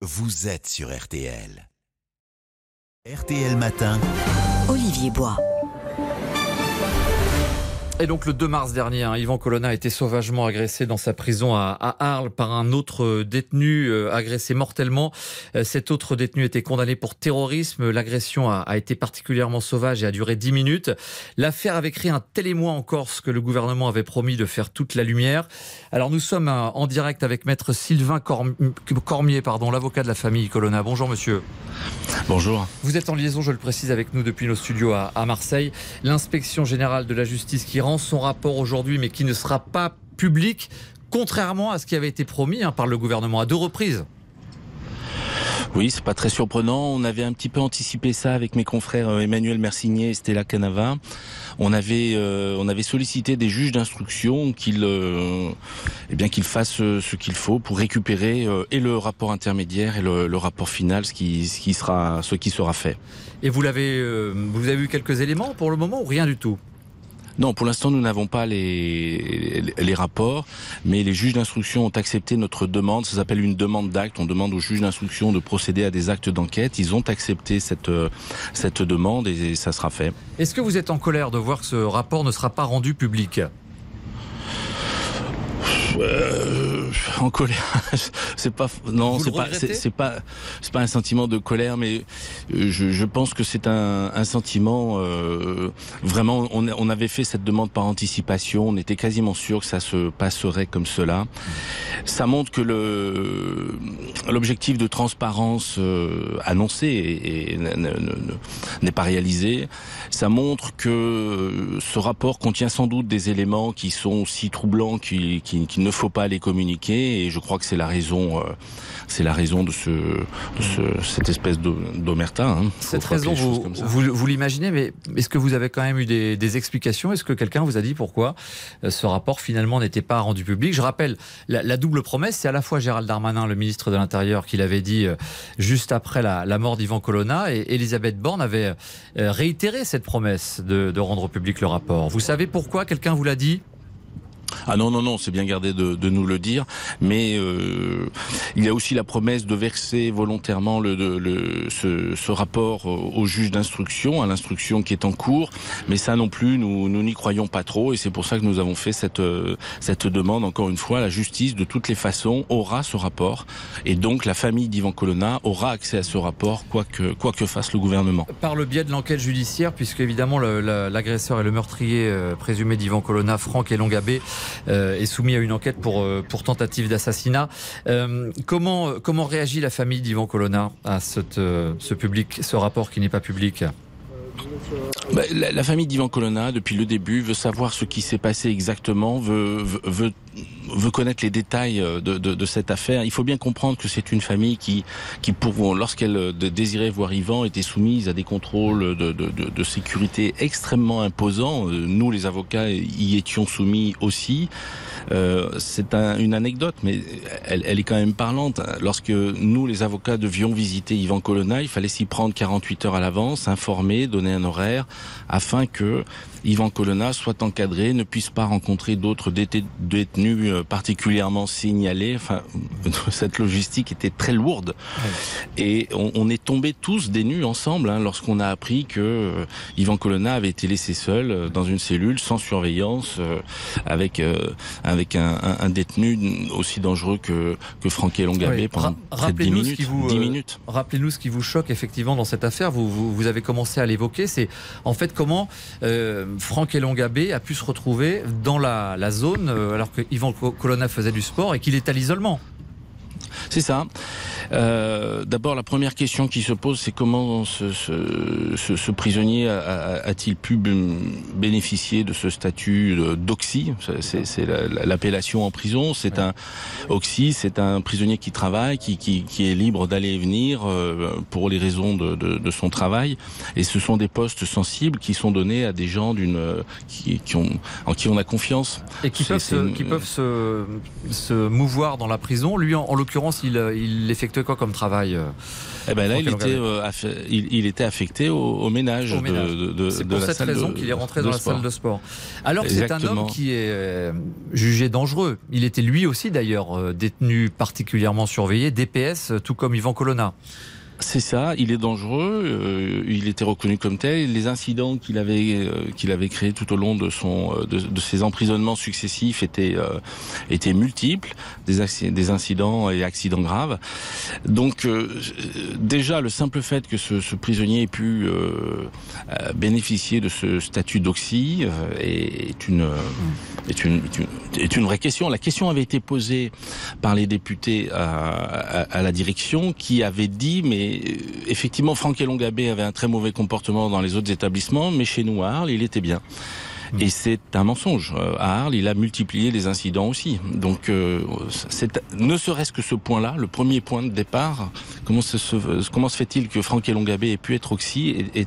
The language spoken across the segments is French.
vous êtes sur RTL. RTL Matin. Olivier Bois. Et donc le 2 mars dernier, hein, Yvan Colonna a été sauvagement agressé dans sa prison à, Arles par un autre détenu euh, agressé mortellement. Euh, cet autre détenu était condamné pour terrorisme. L'agression a, été particulièrement sauvage et a duré 10 minutes. L'affaire avait créé un tel émoi en Corse que le gouvernement avait promis de faire toute la lumière. Alors nous sommes euh, en direct avec maître Sylvain Cormier, pardon, l'avocat de la famille Colonna. Bonjour monsieur. Bonjour. Vous êtes en liaison, je le précise, avec nous depuis nos studios à, à Marseille. L'inspection générale de la justice qui rend son rapport aujourd'hui, mais qui ne sera pas public, contrairement à ce qui avait été promis hein, par le gouvernement à deux reprises. Oui, c'est pas très surprenant. On avait un petit peu anticipé ça avec mes confrères euh, Emmanuel Mercigné et Stella Canava. On avait, euh, on avait sollicité des juges d'instruction qu'ils, euh, eh bien qu'ils fassent ce qu'il faut pour récupérer et le rapport intermédiaire et le, rapport final, ce qui, ce qui sera, ce qui sera fait. Et vous l'avez, vous avez eu quelques éléments pour le moment ou rien du tout? Non, pour l'instant, nous n'avons pas les, les rapports, mais les juges d'instruction ont accepté notre demande. Ça s'appelle une demande d'acte. On demande aux juges d'instruction de procéder à des actes d'enquête. Ils ont accepté cette, cette demande et ça sera fait. Est-ce que vous êtes en colère de voir que ce rapport ne sera pas rendu public? Euh, en colère. c'est pas non, c'est pas c'est pas c'est pas un sentiment de colère, mais euh, je, je pense que c'est un, un sentiment euh, vraiment. On, on avait fait cette demande par anticipation. On était quasiment sûr que ça se passerait comme cela. Ça montre que le l'objectif de transparence euh, annoncé n'est pas réalisé. Ça montre que ce rapport contient sans doute des éléments qui sont aussi troublants qu'il qui, qui ne faut pas les communiquer et je crois que c'est la raison, euh, c'est la raison de, ce, cette espèce d'omerta. Hein. Cette raison, vous, vous, l'imaginez, mais est-ce que vous avez quand même eu des, explications? Est-ce que quelqu'un vous a dit pourquoi euh, ce rapport finalement n'était pas rendu public? Je rappelle, la, double promesse, c'est à la fois Gérald Darmanin, le ministre de l'Intérieur, qui l'avait dit euh, juste après la, mort d'Ivan Colonna, et Elisabeth Borne avait réitéré cette promesse de, de rendre public le rapport. Vous savez pourquoi? Quelqu'un vous l'a dit? Ah non, non, non, c'est bien gardé de, nous le dire, mais euh, il y a aussi la promesse de verser volontairement le, ce, rapport au juge d'instruction, à l'instruction qui est en cours, mais ça non plus, nous n'y croyons pas trop, et c'est pour ça que nous avons fait cette, cette demande, encore une fois, la justice, de toutes les façons, aura ce rapport, et donc la famille d'Ivan Colonna aura accès à ce rapport, quoi que, quoi que fasse le gouvernement. Par le biais de l'enquête judiciaire, puisque évidemment l'agresseur et le meurtrier euh, présumé d'Ivan Colonna, Franck et Longabé, euh, est soumis à une enquête pour, euh, pour tentative d'assassinat. Euh, comment, comment réagit la famille d'Ivan Colonna à cette, ce, public, ce rapport qui n'est pas public? Bah, la, famille d'Ivan Colonna, depuis le début, veut savoir ce qui s'est passé exactement, veut, veut, connaître les détails de, de, cette affaire. Il faut bien comprendre que c'est une famille qui, lorsqu'elle désirait voir Ivan, était soumise à des contrôles de, sécurité extrêmement imposants. Nous, les avocats, y étions soumis aussi. Euh, c'est un, une anecdote, mais elle, elle, est quand même parlante. Lorsque nous, les avocats, devions visiter Yvan Colonna, il fallait s'y prendre 48 heures à l'avance, informer, donner un horaire, afin que Yvan Colonna soit encadré, ne puisse pas rencontrer d'autres détenus euh, particulièrement signalés. Enfin, cette logistique était très lourde. Et on, on, est tombés tous des nus ensemble hein, lorsqu'on a appris que euh, Yvan Colonna avait été laissé seul euh, dans une cellule sans surveillance, avec avec un, un, détenu aussi dangereux que que Franck Elongabé pendant près de 10 minutes. Vous, minutes. Rappelez-nous ce qui vous choque effectivement dans cette affaire. Vous vous, vous avez commencé à l'évoquer. C'est en fait comment Franck Elongabé a pu se retrouver dans la, zone euh, alors que Yvan Colonna faisait du sport et qu'il est à l'isolement. C'est ça. Euh, d'abord, la première question qui se pose, c'est comment ce, ce, ce, prisonnier a-t-il pu bénéficier de ce statut d'oxy? C'est l'appellation en prison. C'est un oxy, c'est un prisonnier qui travaille, qui, qui, qui est libre d'aller et venir euh, pour les raisons de, de, de, son travail. Et ce sont des postes sensibles qui sont donnés à des gens d'une qui, qui, ont en qui on a confiance et qui peuvent, se, qui peuvent se, se mouvoir dans la prison. Lui, en, en l'occurrence, il, il effectue quoi comme travail eh ben là, il était, il, était affecté au, ménage, de, C'est pour cette raison qu'il est rentré dans la salle de sport. Alors que c'est un homme qui est jugé dangereux. Il était lui aussi d'ailleurs détenu particulièrement surveillé, DPS, tout comme Yvan Colonna. C'est ça, il est dangereux, euh, il était reconnu comme tel. Les incidents qu'il avait euh, qu'il avait créés tout au long de son euh, de, ses emprisonnements successifs étaient étaient multiples, des, incidents et accidents graves. Donc déjà le simple fait que ce, prisonnier ait pu bénéficier de ce statut d'oxy est une, est une, est une vraie question. La question avait été posée par les députés à, à, à la direction qui avait dit mais euh, effectivement, Franck Elongabé avait un très mauvais comportement dans les autres établissements, mais chez nous à Arles, il était bien. Mm. Et c'est un mensonge. Euh, à Arles, il a multiplié les incidents aussi. Donc, euh, ne serait-ce que ce point-là, le premier point de départ. Comment se, comment se fait-il que Franck Elongabé ait pu être oxy et,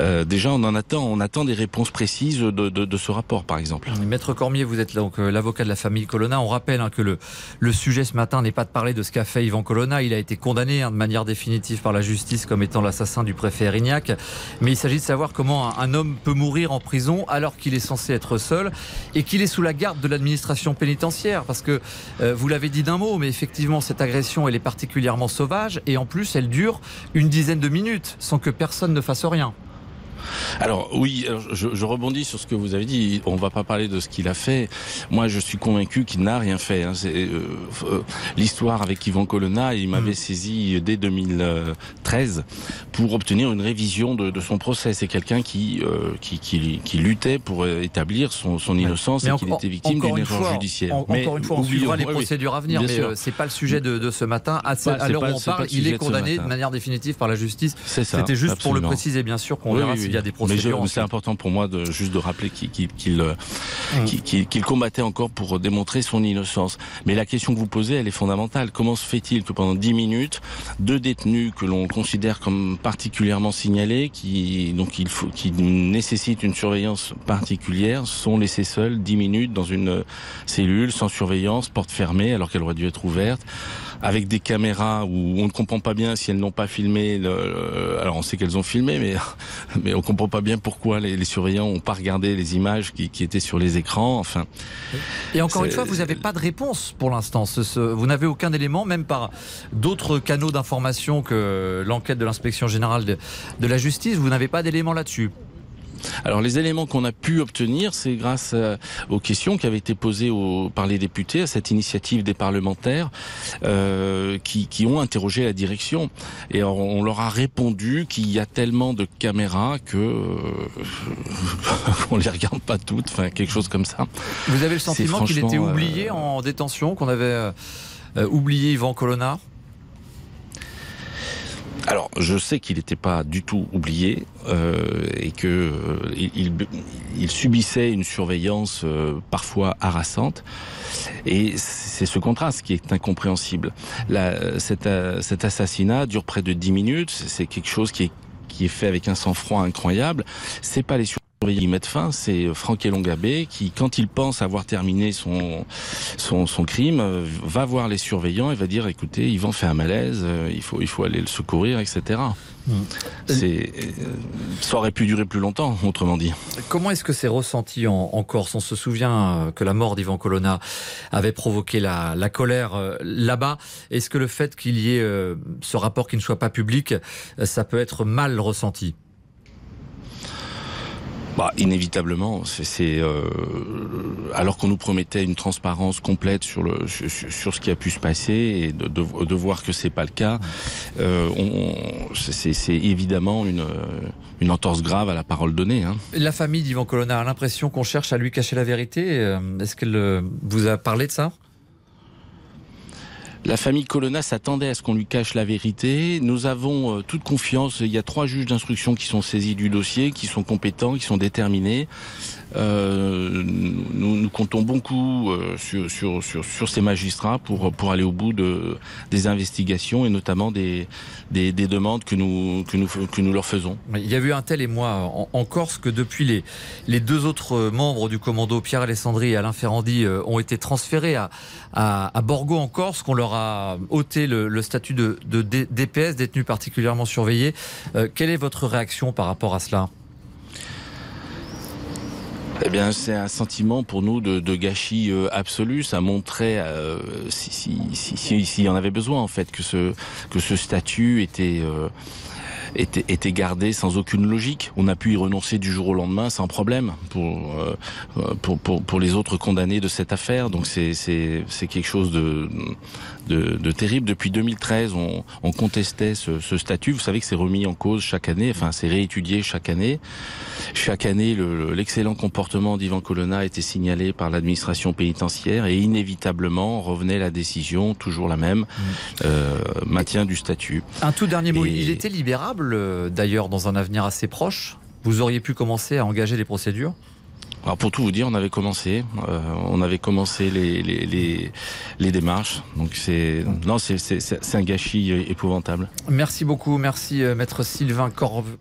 euh, Déjà, on en attend, on attend des réponses précises de, de, de ce rapport, par exemple. Maître Cormier, vous êtes donc l'avocat de la famille Colonna. On rappelle hein, que le, le sujet ce matin n'est pas de parler de ce qu'a fait Yvan Colonna. Il a été condamné hein, de manière définitive par la justice comme étant l'assassin du préfet Erignac. Mais il s'agit de savoir comment un homme peut mourir en prison alors qu'il est censé être seul et qu'il est sous la garde de l'administration pénitentiaire. Parce que euh, vous l'avez dit d'un mot, mais effectivement, cette agression, elle est particulièrement sauvage et en plus, elle dure une dizaine de minutes sans que personne ne fasse rien. Alors oui, je, rebondis sur ce que vous avez dit. On va pas parler de ce qu'il a fait. Moi, je suis convaincu qu'il n'a rien fait. Hein. C'est euh, euh, l'histoire avec Yvan Colonna. Il m'avait mm. saisi dès 2013 pour obtenir une révision de, son procès. C'est quelqu'un qui, euh, qui, qui, luttait pour établir son, innocence et qu'il était victime d'une erreur judiciaire. encore une fois, on suivra les procédures à venir, mais c'est pas le sujet de, ce matin. À, l'heure où on parle, il est condamné de, manière définitive par la justice. C'était juste pour le préciser, bien sûr, qu'on verra s'il y a des procédures. Mais c'est important pour moi de juste de rappeler euh, mm. qu'il combattait encore pour démontrer son innocence. Mais la question que vous posez, elle est fondamentale. Comment se fait-il que pendant dix minutes, deux détenus que l'on considère comme particulièrement signalés, qui donc il faut, qui nécessitent une surveillance particulière, sont laissés seuls dix minutes dans une cellule sans surveillance, porte fermée, alors qu'elle aurait dû être ouverte avec des caméras où on ne comprend pas bien si elles n'ont pas filmé. Le, alors on sait qu'elles ont filmé, mais mais on comprend pas bien pourquoi les, les surveillants n'ont pas regardé les images qui, qui, étaient sur les écrans. Enfin. Et encore une fois, vous n'avez pas de réponse pour l'instant. Vous n'avez aucun élément, même par d'autres canaux d'information que l'enquête de l'inspection générale de, de la justice. Vous n'avez pas d'éléments là-dessus. Alors les éléments qu'on a pu obtenir, c'est grâce euh, aux questions qui avaient été posées par les députés à cette initiative des parlementaires euh, qui, ont interrogé la direction. Et on leur a répondu qu'il y a tellement de caméras que euh, on les regarde pas toutes, enfin quelque chose comme ça. Vous avez le sentiment qu'il était oublié en détention, qu'on avait oublié Yvan Colonna? Alors, je sais qu'il n'était pas du tout oublié euh, et que euh, il, subissait une surveillance euh, parfois harassante. Et c'est ce contraste qui est incompréhensible. Euh, cet assassinat dure près de dix minutes. C'est quelque chose qui est qui est fait avec un sang-froid incroyable. C'est pas les y mettre fin, c'est Franck Elongabé qui, quand il pense avoir terminé son, son, son crime, va voir les surveillants et va dire écoutez, Yvan fait un malaise, euh, il faut, il faut aller le secourir, etc. Mmh. C'est, euh, ça aurait pu durer plus longtemps, autrement dit. Comment est-ce que c'est ressenti en, Corse? On se souvient euh, que la mort d'Ivan Colonna avait provoqué la, la colère là-bas. Est-ce que le fait qu'il y ait ce rapport qui ne soit pas public, ça peut être mal ressenti? Bah, inévitablement, c'est euh, alors qu'on nous promettait une transparence complète sur le sur, ce qui a pu se passer et de, de, de voir que c'est pas le cas, euh, c'est évidemment une une entorse grave à la parole donnée. Hein. La famille d'Ivan Colonna a l'impression qu'on cherche à lui cacher la vérité. Euh, est-ce qu'elle euh, vous a parlé de ça? La famille Colonna s'attendait à ce qu'on lui cache la vérité. Nous avons euh, toute confiance. Il y a trois juges d'instruction qui sont saisis du dossier, qui sont compétents, qui sont déterminés. Euh, nous, comptons beaucoup euh, sur, ces magistrats pour, aller au bout de, des investigations et notamment des, des, des demandes que nous, leur faisons. Il y a eu un tel et moi en, en, Corse que depuis les, deux autres membres du commando, Pierre Alessandri et Alain Ferrandi, ont été transférés à, à, à Borgo en Corse, qu'on leur a ôté le, statut de, DPS, détenu particulièrement surveillé. quelle est votre réaction par rapport à cela? Eh bien, c'est un sentiment pour nous de, gâchis absolu. Ça montrait, s'il si, si, y en avait besoin, en fait, que ce que ce statut était était, était gardé sans aucune logique. On a pu y renoncer du jour au lendemain sans problème pour euh, pour, pour, pour les autres condamnés de cette affaire. Donc c'est c'est c'est quelque chose de, de, de terrible. Depuis 2013, on, on contestait ce, ce statut. Vous savez que c'est remis en cause chaque année. Enfin, c'est réétudié chaque année. Chaque année, l'excellent comportement d'Ivan Colonna était signalé par l'administration pénitentiaire et inévitablement revenait la décision, toujours la même, mm. euh, maintien du statut. Un tout dernier mot. Il était libérable euh, d'ailleurs dans un avenir assez proche Vous auriez pu commencer à engager les procédures? Alors pour tout vous dire, on avait commencé, euh, on avait commencé les, les, les, démarches. Donc c'est non, c'est un gâchis épouvantable. Merci beaucoup, merci euh, maître Sylvain Corve.